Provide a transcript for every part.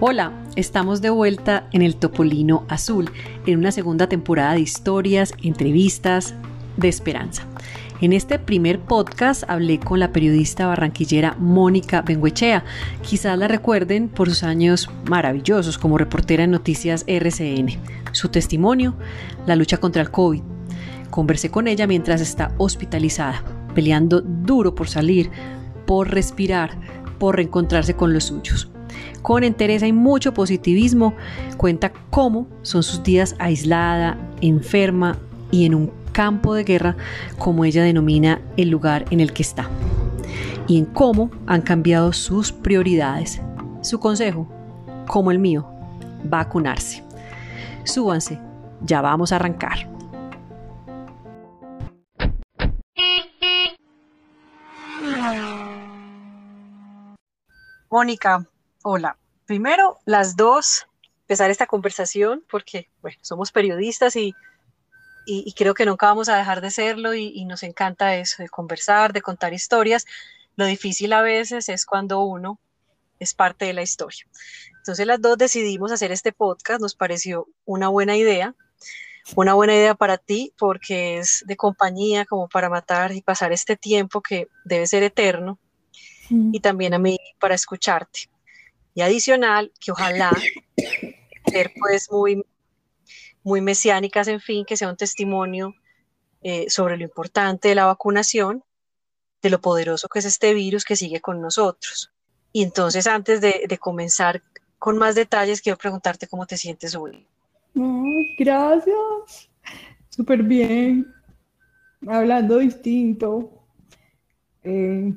Hola, estamos de vuelta en el Topolino Azul, en una segunda temporada de historias, entrevistas, de esperanza. En este primer podcast hablé con la periodista barranquillera Mónica Benguechea. Quizás la recuerden por sus años maravillosos como reportera en Noticias RCN. Su testimonio, la lucha contra el COVID. Conversé con ella mientras está hospitalizada, peleando duro por salir, por respirar, por reencontrarse con los suyos con entereza y mucho positivismo, cuenta cómo son sus días aislada, enferma y en un campo de guerra, como ella denomina el lugar en el que está, y en cómo han cambiado sus prioridades. Su consejo, como el mío, vacunarse. Súbanse, ya vamos a arrancar. Mónica, Hola, primero las dos, empezar esta conversación porque, somos periodistas y, y, creo que nunca vamos a dejar de serlo y, y, nos encanta eso, de conversar, de contar historias. Lo difícil a veces es cuando uno es parte de la historia. Entonces las dos decidimos hacer este podcast, nos pareció una buena idea, una buena idea para ti porque es de compañía como para matar y pasar este tiempo que debe ser eterno y también a mí para escucharte y adicional, que ojalá ser pues muy, muy mesiánicas, en fin, que sea un testimonio eh, sobre lo importante de la vacunación, de lo poderoso que es este virus que sigue con nosotros. Y entonces, antes de, comenzar con más detalles, quiero preguntarte cómo te sientes hoy. gracias. Súper bien. Hablando distinto. Eh,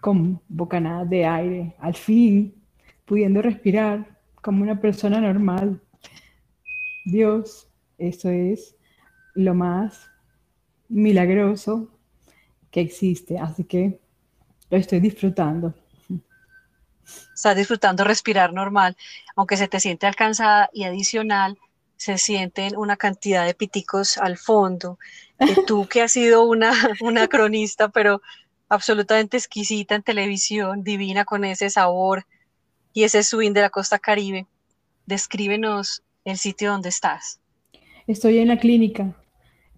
con bocanadas de aire. Al fin pudiendo respirar como una persona normal. Dios, eso es lo más milagroso que existe, así que lo estoy disfrutando. Estás disfrutando respirar normal, aunque se te siente alcanzada y adicional, se sienten una cantidad de piticos al fondo. tú que has sido una, una cronista, pero absolutamente exquisita en televisión, divina con ese sabor, y ese swing de la costa caribe. Descríbenos el sitio donde estás. Estoy en la clínica.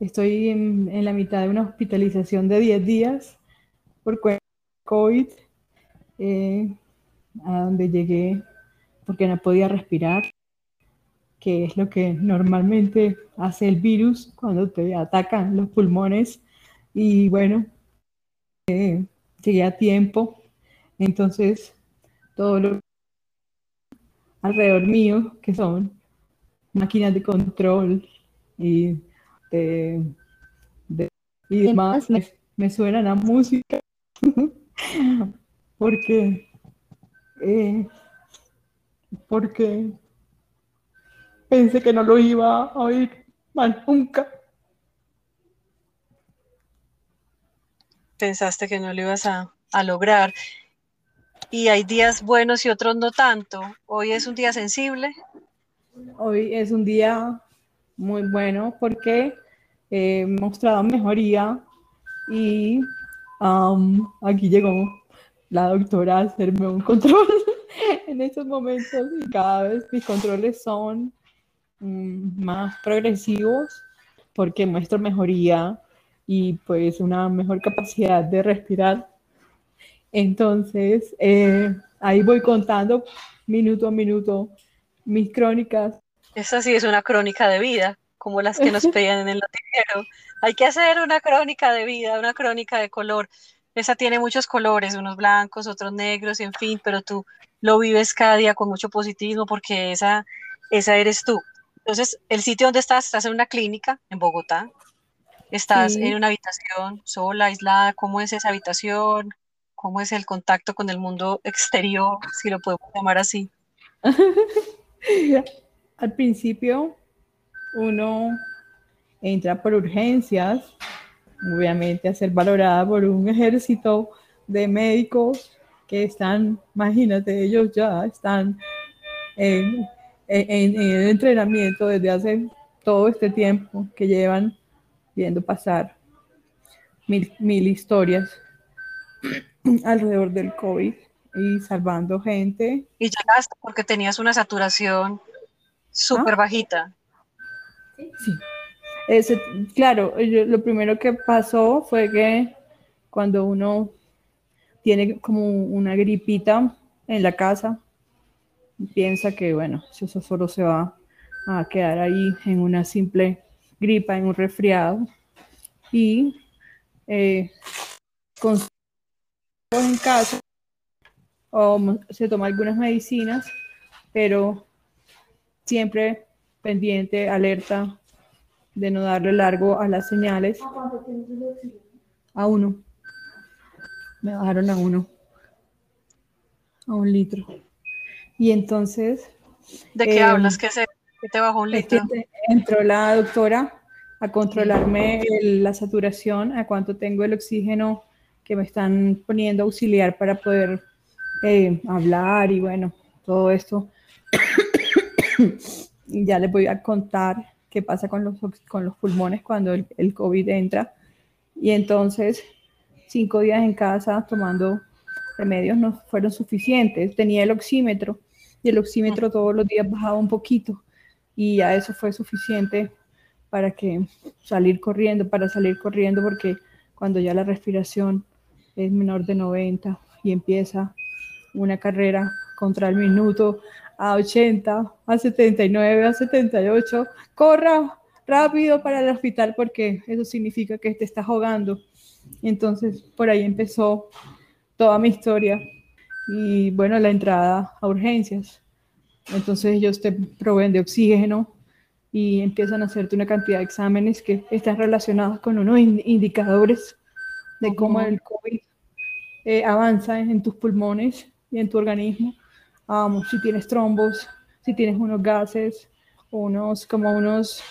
Estoy en, la mitad de una hospitalización de 10 días por COVID, eh, a donde llegué porque no podía respirar, que es lo que normalmente hace el virus cuando te atacan los pulmones. Y bueno, eh, llegué a tiempo, entonces todo lo alrededor mío, que son máquinas de control y de, y demás, me, suena la música, porque, eh, porque pensé que no lo iba a oír más nunca. Pensaste que no lo ibas a, a lograr y hay días buenos y otros no tanto. Hoy es un día sensible. Hoy es un día muy bueno porque he mostrado mejoría y aquí llegó la doctora a hacerme un control en estos momentos y cada vez mis controles son mm, más progresivos porque muestro mejoría y pues una mejor capacidad de respirar entonces, eh, ahí voy contando minuto a minuto mis crónicas. Esa sí es una crónica de vida, como las que nos pedían en el noticiero. Hay que hacer una crónica de vida, una crónica de color. Esa tiene muchos colores, unos blancos, otros negros, en fin, pero tú lo vives cada día con mucho positivismo porque esa, esa eres tú. Entonces, el sitio donde estás, estás en una clínica en Bogotá, estás en una habitación sola, aislada, ¿cómo es esa habitación? cómo es el contacto con el mundo exterior, si lo podemos llamar así. Al principio uno entra por urgencias, obviamente a ser valorada por un ejército de médicos que están, imagínate, ellos ya están en, el entrenamiento desde hace todo este tiempo que llevan viendo pasar mil, mil historias alrededor del COVID y salvando gente. Y llegaste porque tenías una saturación súper ¿Ah? bajita. Sí. Ese, claro, lo primero que pasó fue que cuando uno tiene como una gripita en la casa, piensa que, bueno, eso solo se va a quedar ahí en una simple gripa, en un resfriado. Y eh, con en casa o se toma algunas medicinas, pero siempre pendiente, alerta de no darle largo a las señales. A uno. Me bajaron a uno. A un litro. Y entonces... ¿De qué hablas? ¿Qué, se, te bajó un litro? Entró la doctora a controlarme la saturación, a cuánto tengo el oxígeno que me están poniendo auxiliar para poder eh, hablar y bueno, todo esto. ya les voy a contar qué pasa con los, con los pulmones cuando el, el COVID entra. Y entonces, cinco días en casa tomando remedios no fueron suficientes. Tenía el oxímetro y el oxímetro todos los días bajaba un poquito y ya eso fue suficiente para que salir corriendo, para salir corriendo porque cuando ya la respiración es menor de 90 y empieza una carrera contra el minuto a 80, a 79, a 78, corra rápido para el hospital porque eso significa que te estás ahogando. entonces por ahí empezó toda mi historia y bueno, la entrada a urgencias. Entonces ellos te proveen de oxígeno y empiezan a hacerte una cantidad de exámenes que están relacionados con unos indicadores de cómo el COVID eh, avanza en tus pulmones y en tu organismo. si tienes trombos, si tienes unos gases, unos como unos,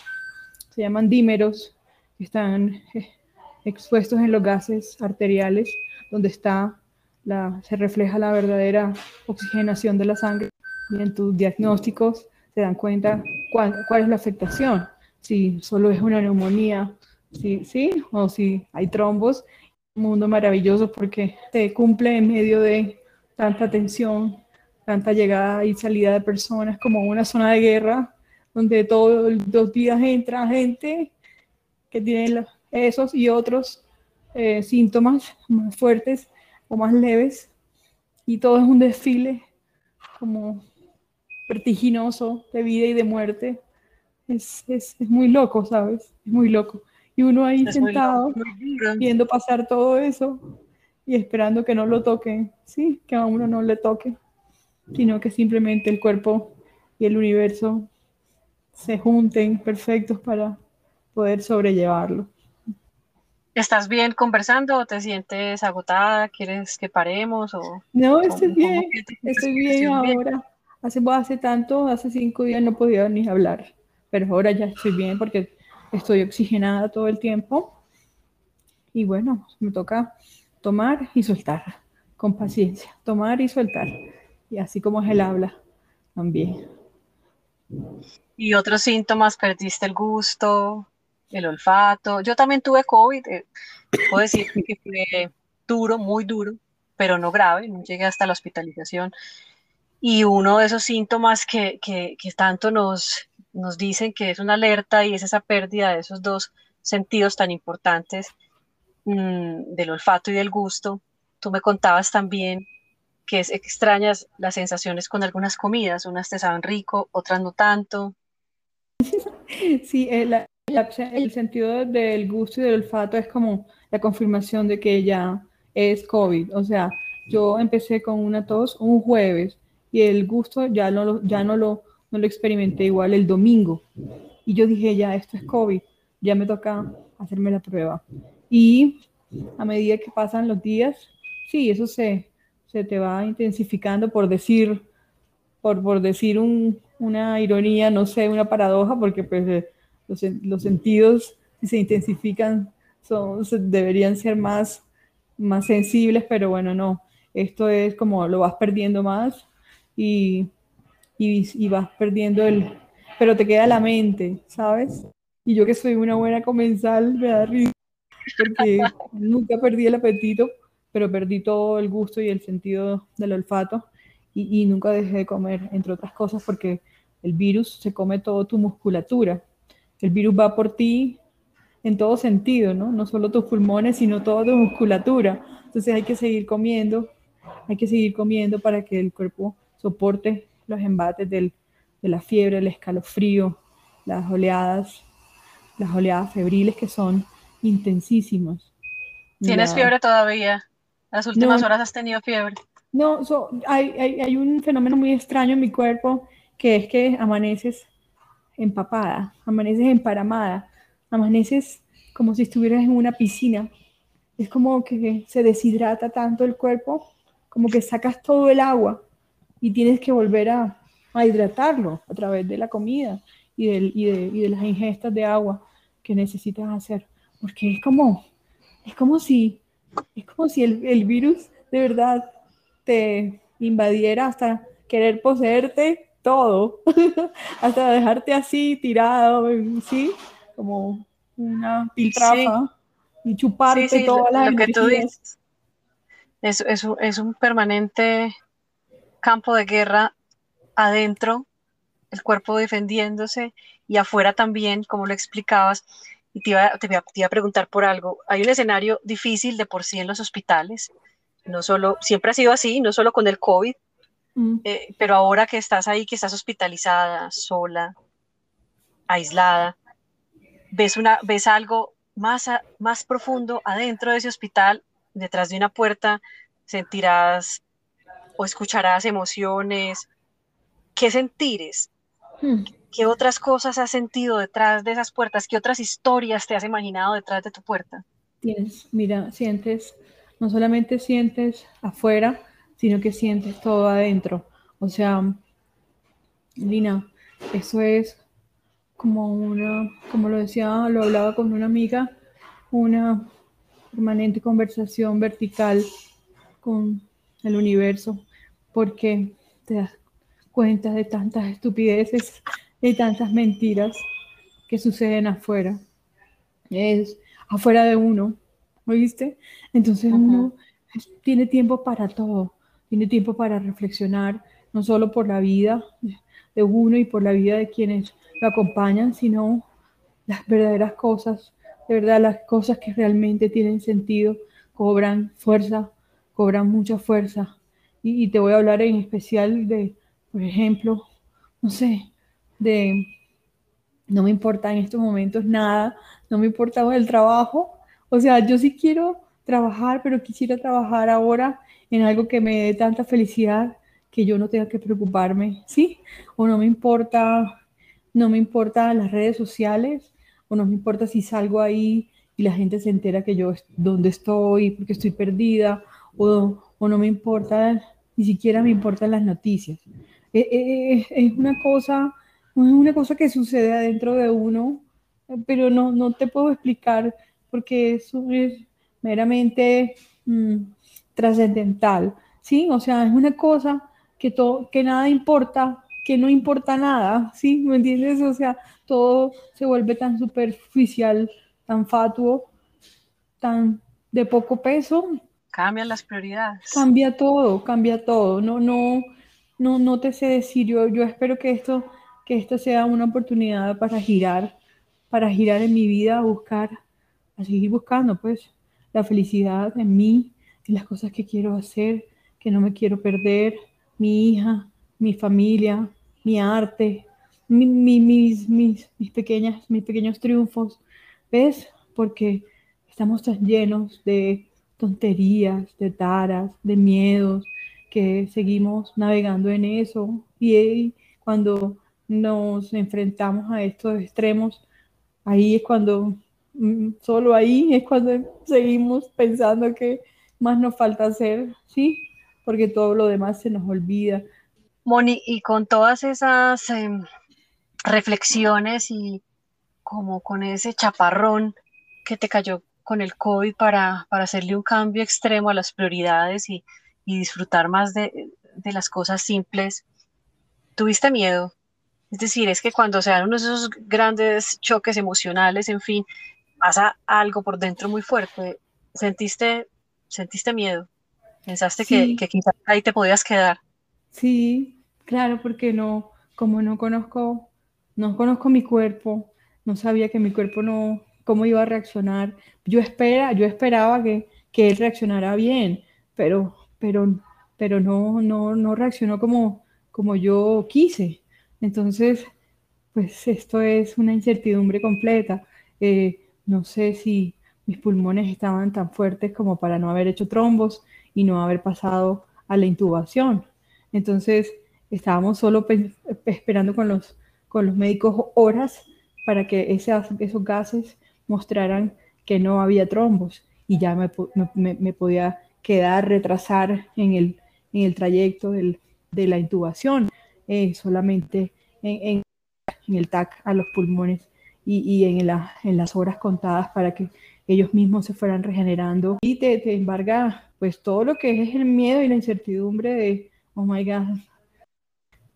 se llaman dímeros, que están eh, expuestos en los gases arteriales, donde está la, se refleja la verdadera oxigenación de la sangre. Y en tus diagnósticos se dan cuenta cuál, cuál es la afectación, si solo es una neumonía, si, ¿sí? o si hay trombos. Un mundo maravilloso porque se cumple en medio de tanta tensión, tanta llegada y salida de personas, como una zona de guerra, donde todos los días entra gente que tiene esos y otros eh, síntomas más fuertes o más leves, y todo es un desfile como vertiginoso de vida y de muerte. Es, es, es muy loco, ¿sabes? Es muy loco. Y uno ahí sentado, viendo pasar todo eso, y esperando que no lo toquen, sí, que a uno no le toque, sino que simplemente el cuerpo y el universo se junten perfectos para poder sobrellevarlo. ¿Estás bien conversando o te sientes agotada? ¿Quieres que paremos? O, no, estoy bien, estoy bien ahora. Hace, hace tanto, hace cinco días no podía ni hablar, pero ahora ya estoy bien porque estoy oxigenada todo el tiempo. Y bueno, me toca tomar y soltar, con paciencia, tomar y soltar. Y así como es el habla, también. ¿Y otros síntomas? ¿Perdiste el gusto, el olfato? Yo también tuve COVID, eh, puedo decir que fue duro, muy duro, pero no grave, no llegué hasta la hospitalización. Y uno de esos síntomas que, que, que tanto nos, nos dicen que es una alerta y es esa pérdida de esos dos sentidos tan importantes Mm, del olfato y del gusto, tú me contabas también que es extrañas las sensaciones con algunas comidas, unas te saben rico, otras no tanto. Sí, el, el sentido del gusto y del olfato es como la confirmación de que ya es COVID. O sea, yo empecé con una tos un jueves y el gusto ya no lo, ya no lo, no lo experimenté igual el domingo. Y yo dije, ya, esto es COVID, ya me toca hacerme la prueba. Y a medida que pasan los días, sí, eso se, se te va intensificando por decir, por, por decir una ironía, no sé, una paradoja, porque pues eh, los, los, sentidos, si se intensifican, son, deberían ser más, más sensibles, pero bueno, no. Esto es como lo vas perdiendo más y, y, vas perdiendo el... Pero te queda la mente, ¿sabes? Y yo que soy una buena comensal, me da risa porque nunca perdí el apetito, pero perdí todo el gusto y el sentido del olfato y, y nunca dejé de comer, entre otras cosas, porque el virus se come toda tu musculatura. El virus va por ti en todo sentido, ¿no? No solo tus pulmones, sino toda tu musculatura. Entonces hay que seguir comiendo, hay que seguir comiendo para que el cuerpo soporte los embates del, de la fiebre, el escalofrío, las oleadas, las oleadas febriles que son intensísimas. ¿Tienes fiebre todavía? Las últimas horas has tenido fiebre. No, hay, hay, hay, un fenómeno muy extraño en mi cuerpo que es que amaneces empapada, amaneces emparamada, amaneces como si estuvieras en una piscina. Es como que se deshidrata tanto el cuerpo, como que sacas todo el agua y tienes que volver a, a hidratarlo a través de la comida y, del, y, de, y, de, las ingestas de agua que necesitas hacer. Porque es como, es como si, es como si el, el virus de verdad te invadiera hasta querer poseerte todo, hasta dejarte así tirado, ¿sí? Como una piltrafa y chuparte sí, sí, todas las lo que tú dices. Es, es, es, un permanente campo de guerra adentro, el cuerpo defendiéndose y afuera también, como lo explicabas. Y te iba, te, iba, te iba a preguntar por algo. Hay un escenario difícil de por sí en los hospitales, no solo, siempre ha sido así, no solo con el COVID, mm. eh, pero ahora que estás ahí, que estás hospitalizada, sola, aislada, ves, una, ves algo más, a, más profundo adentro de ese hospital, detrás de una puerta, sentirás o escucharás emociones. ¿Qué sentires? Hmm. ¿Qué otras cosas has sentido detrás de esas puertas? ¿Qué otras historias te has imaginado detrás de tu puerta? Tienes, mira, sientes, no solamente sientes afuera, sino que sientes todo adentro. O sea, Lina, eso es como una, como lo decía, lo hablaba con una amiga, una permanente conversación vertical con el universo, porque te das cuenta de tantas estupideces, y tantas mentiras que suceden afuera. Es afuera de uno, ¿oíste? Entonces uno tiene tiempo para todo, tiene tiempo para reflexionar, no solo por la vida de uno y por la vida de quienes lo acompañan, sino las verdaderas cosas, de verdad las cosas que realmente tienen sentido, cobran fuerza, cobran mucha fuerza. Y, te voy a hablar en especial de, por ejemplo, no sé, de no me importa en estos momentos nada, no me importa el trabajo. O sea, yo sí quiero trabajar, pero quisiera trabajar ahora en algo que me dé tanta felicidad que yo no tenga que preocuparme, ¿sí? O no me importa no me importa las redes sociales o no me importa si salgo ahí y la gente se entera que yo dónde estoy porque estoy perdida o, o, no me importa, ni siquiera me importan las noticias. Eh, eh, eh, es una cosa, una cosa que sucede adentro de uno, pero no, no te puedo explicar porque eso es meramente mmm, trascendental, ¿sí? O sea, es una cosa que, todo, que nada importa que no importa nada, ¿sí? ¿Me entiendes? O sea, todo se vuelve tan superficial, tan fatuo, tan de poco peso. Cambian las prioridades. Cambia todo, cambia todo. No, no, no, no te sé decir. Yo, yo espero que esto, que esto sea una oportunidad para girar, para girar en mi vida, buscar, a seguir buscando, pues, la felicidad en mí, en las cosas que quiero hacer, que no me quiero perder, mi hija, mi familia, mi arte, mis, mis, mis, pequeñas, mis pequeños triunfos. ¿Ves? Porque estamos tan llenos de tonterías, de taras, de miedos, que seguimos navegando en eso. Y cuando nos enfrentamos a estos extremos, ahí es cuando, mm, solo ahí es cuando seguimos pensando que más nos falta hacer, ¿sí? Porque todo lo demás se nos olvida. Moni, y con todas esas em, reflexiones y como con ese chaparrón que te cayó con el COVID para, hacerle un cambio extremo a las prioridades y, disfrutar más de, las cosas simples, ¿tuviste miedo? Es decir, es que cuando se dan unos de esos grandes choques emocionales, en fin, pasa algo por dentro muy fuerte. ¿Sentiste sentiste miedo. Pensaste que, que quizás ahí te podías quedar. Sí, claro, porque no, como no conozco, no conozco mi cuerpo, no sabía que mi cuerpo no, cómo iba a reaccionar. Yo espera, yo esperaba que, que él reaccionara bien, pero, pero, pero no, no, no reaccionó como, como yo quise. Entonces, pues esto es una incertidumbre completa. Eh, no sé si mis pulmones estaban tan fuertes como para no haber hecho trombos y no haber pasado a la intubación. Entonces, estábamos solo esperando con los, con los médicos horas para que esos gases mostraran que no había trombos y ya me, podía quedar, retrasar en el, en el trayecto de la intubación, eh, solamente en, el TAC a los pulmones y, en, la, en, las horas contadas para que ellos mismos se fueran regenerando. Y te, te embarga pues todo lo que es el miedo y la incertidumbre de, oh my God,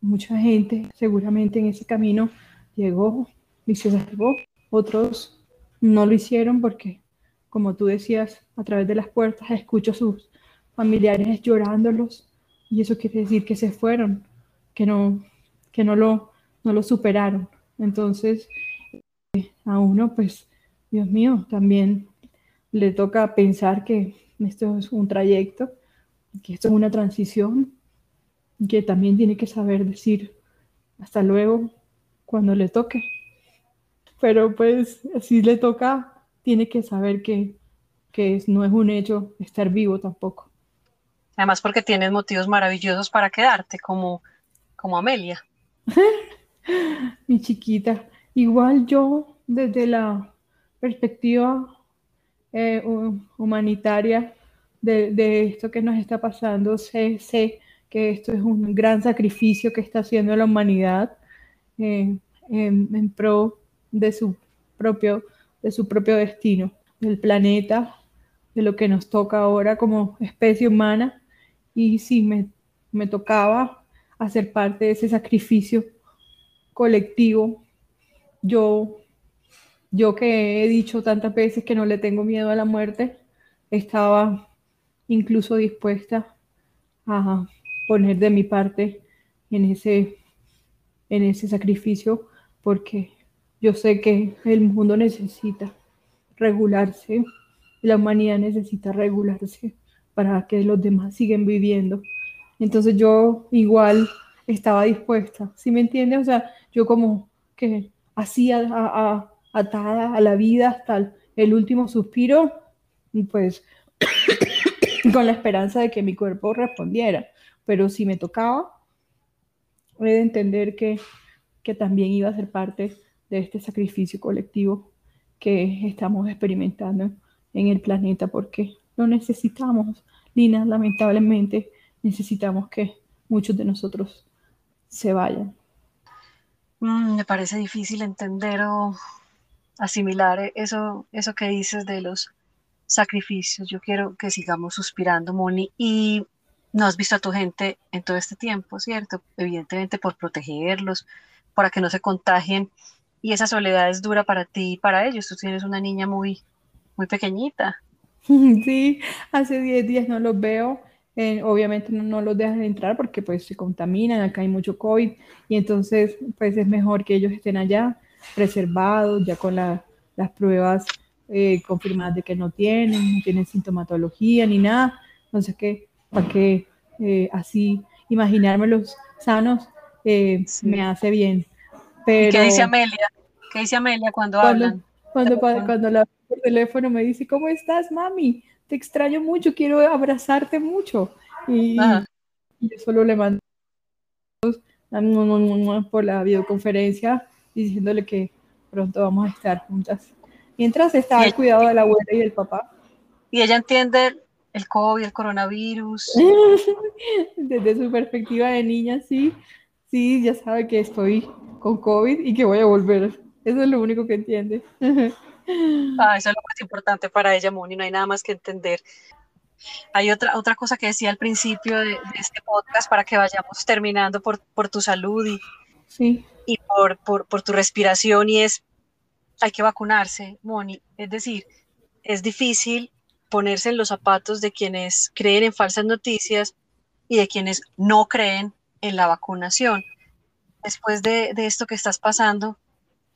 mucha gente seguramente en ese camino llegó y se salvó, otros no lo hicieron porque, como tú decías, a través de las puertas escucho a sus familiares llorándolos y eso quiere decir que se fueron, que no, que no lo, no lo superaron. Entonces, a uno, pues, Dios mío, también le toca pensar que esto es un trayecto, que esto es una transición, que también tiene que saber decir hasta luego cuando le toque. Pero pues si le toca, tiene que saber que, que no es un hecho estar vivo tampoco. Además porque tienes motivos maravillosos para quedarte, como, como Amelia. Mi chiquita, igual yo desde la perspectiva eh, humanitaria de, esto que nos está pasando, sé, sé, que esto es un gran sacrificio que está haciendo la humanidad eh, en, pro de su propio, de su propio destino, del planeta, de lo que nos toca ahora como especie humana y sí, me, me tocaba hacer parte de ese sacrificio colectivo. Yo, yo que he dicho tantas veces que no le tengo miedo a la muerte, estaba incluso dispuesta a poner de mi parte en ese, en ese sacrificio porque yo sé que el mundo necesita regularse, la humanidad necesita regularse para que los demás sigan viviendo. Entonces yo igual estaba dispuesta, ¿sí me entiendes? O sea, yo como que hacía atada a la vida hasta el, último suspiro, pues con la esperanza de que mi cuerpo respondiera. Pero si me tocaba, he de entender que, que también iba a ser parte de este sacrificio colectivo que estamos experimentando en el planeta, porque lo necesitamos. Lina, lamentablemente necesitamos que muchos de nosotros se vayan. Mm, me parece difícil entender o asimilar eso, eso que dices de los sacrificios. Yo quiero que sigamos suspirando, Moni, y no has visto a tu gente en todo este tiempo, ¿cierto? Evidentemente por protegerlos, para que no se contagien. Y esa soledad es dura para ti y para ellos. Tú tienes una niña muy, muy pequeñita. Sí, hace 10 días no los veo. Eh, obviamente no, los dejan entrar porque pues se contaminan, acá hay mucho COVID y entonces pues es mejor que ellos estén allá preservados, ya con las pruebas eh, confirmadas de que no tienen, no tienen sintomatología ni nada. Entonces que para que eh, así imaginármelos sanos me hace bien. Pero, ¿Qué dice Amelia? ¿Qué dice Amelia cuando, hablan? Cuando, cuando la por teléfono me dice, ¿cómo estás, mami? Te extraño mucho, quiero abrazarte mucho. Y, yo solo le mando por la videoconferencia diciéndole que pronto vamos a estar juntas. Mientras está al cuidado de la abuela y del papá. Y ella entiende el COVID, el coronavirus. Desde su perspectiva de niña, sí. Sí, ya sabe que estoy con COVID y que voy a volver. Eso es lo único que entiende. Ah, eso es lo más importante para ella, Moni, no hay nada más que entender. Hay otra, otra cosa que decía al principio de, este podcast para que vayamos terminando por, por tu salud y, sí. y por, por, por, tu respiración y es, hay que vacunarse, Moni. Es decir, es difícil ponerse en los zapatos de quienes creen en falsas noticias y de quienes no creen en la vacunación. Después de, esto que estás pasando,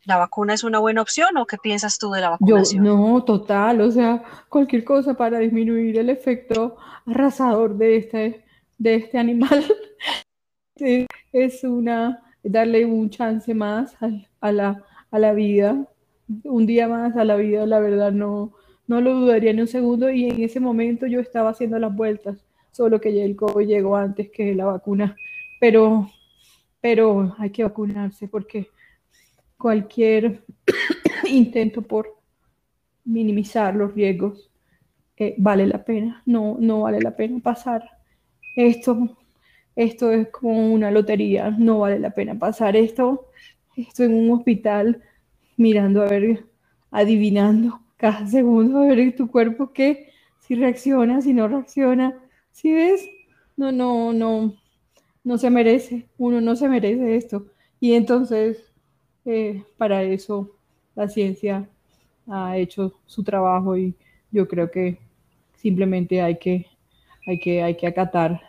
¿la vacuna es una buena opción o qué piensas tú de la vacunación? Yo, no, total, o sea, cualquier cosa para disminuir el efecto arrasador de este, de este animal es una, darle un chance más a, la, a la vida, un día más a la vida, la verdad no, no lo dudaría ni un segundo y en ese momento yo estaba haciendo las vueltas, solo que el COVID llegó antes que la vacuna, pero, pero hay que vacunarse porque cualquier intento por minimizar los riesgos eh, vale la pena, no, no vale la pena pasar esto. Esto es como una lotería, no vale la pena pasar esto, esto en un hospital mirando a ver, adivinando cada segundo a ver tu cuerpo qué, si reacciona, si no reacciona, si ves, no, no, no, no se merece, uno no se merece esto. Y entonces, eh, para eso la ciencia ha hecho su trabajo y yo creo que simplemente hay que, hay que, hay que acatar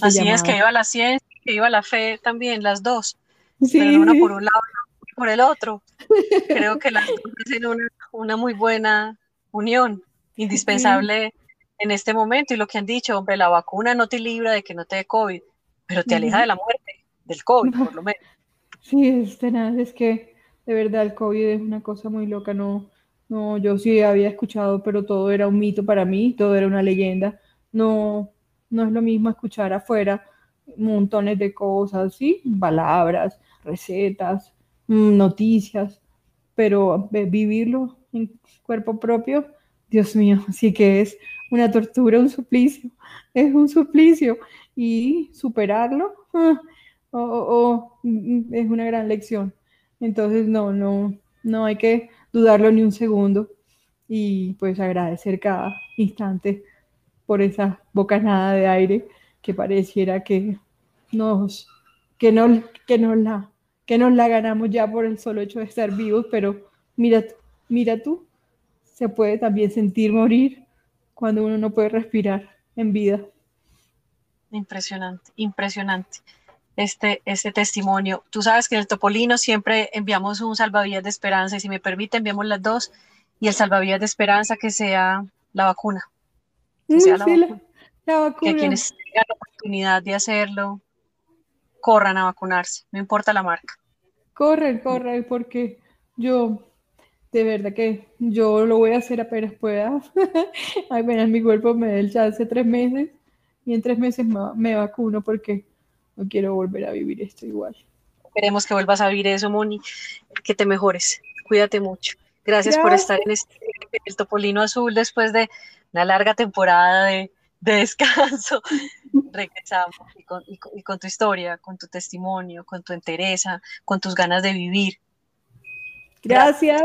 Así es, que viva la ciencia, que viva la fe también, las dos. Pero no una por un lado y por el otro. Creo que las dos hacen una, una muy buena unión, indispensable en este momento. Y lo que han dicho, hombre, la vacuna no te libra de que no te dé COVID, pero te aleja de la muerte, del COVID, por lo menos. Sí, es tenaz, es que de verdad el COVID es una cosa muy loca, no, no, yo sí había escuchado, pero todo era un mito para mí, todo era una leyenda. No, no es lo mismo escuchar afuera montones de cosas, ¿sí? Palabras, recetas, mm, noticias, pero vivirlo en cuerpo propio, Dios mío, sí que es una tortura, un suplicio, es un suplicio y superarlo mm, es una gran lección. Entonces, no, no, no hay que dudarlo ni un segundo y pues agradecer cada instante por esa bocanada de aire que pareciera que nos, que no, que nos la, que nos la ganamos ya por el solo hecho de estar vivos, pero mira, mira tú, se puede también sentir morir cuando uno no puede respirar en vida. Impresionante, impresionante. Este, este testimonio. Tú sabes que en el Topolino siempre enviamos un salvavidas de esperanza y si me permite enviamos las dos y el salvavidas de esperanza que sea la vacuna. Que, sea la, vacuna. que quienes tengan la oportunidad de hacerlo corran a vacunarse, no importa la marca. Corren, corren, porque yo, de verdad que yo lo voy a hacer apenas pueda. apenas mi cuerpo me dé el chance tres meses y en tres meses me, vacuno porque no quiero volver a vivir esto igual. Esperemos que vuelvas a vivir eso, Moni, que te mejores. Cuídate mucho. Gracias, por estar en este el Topolino Azul después de una larga temporada de, de descanso. Regresamos y con, y con tu historia, con tu testimonio, con tu entereza, con tus ganas de vivir. Gracias.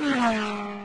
Wow.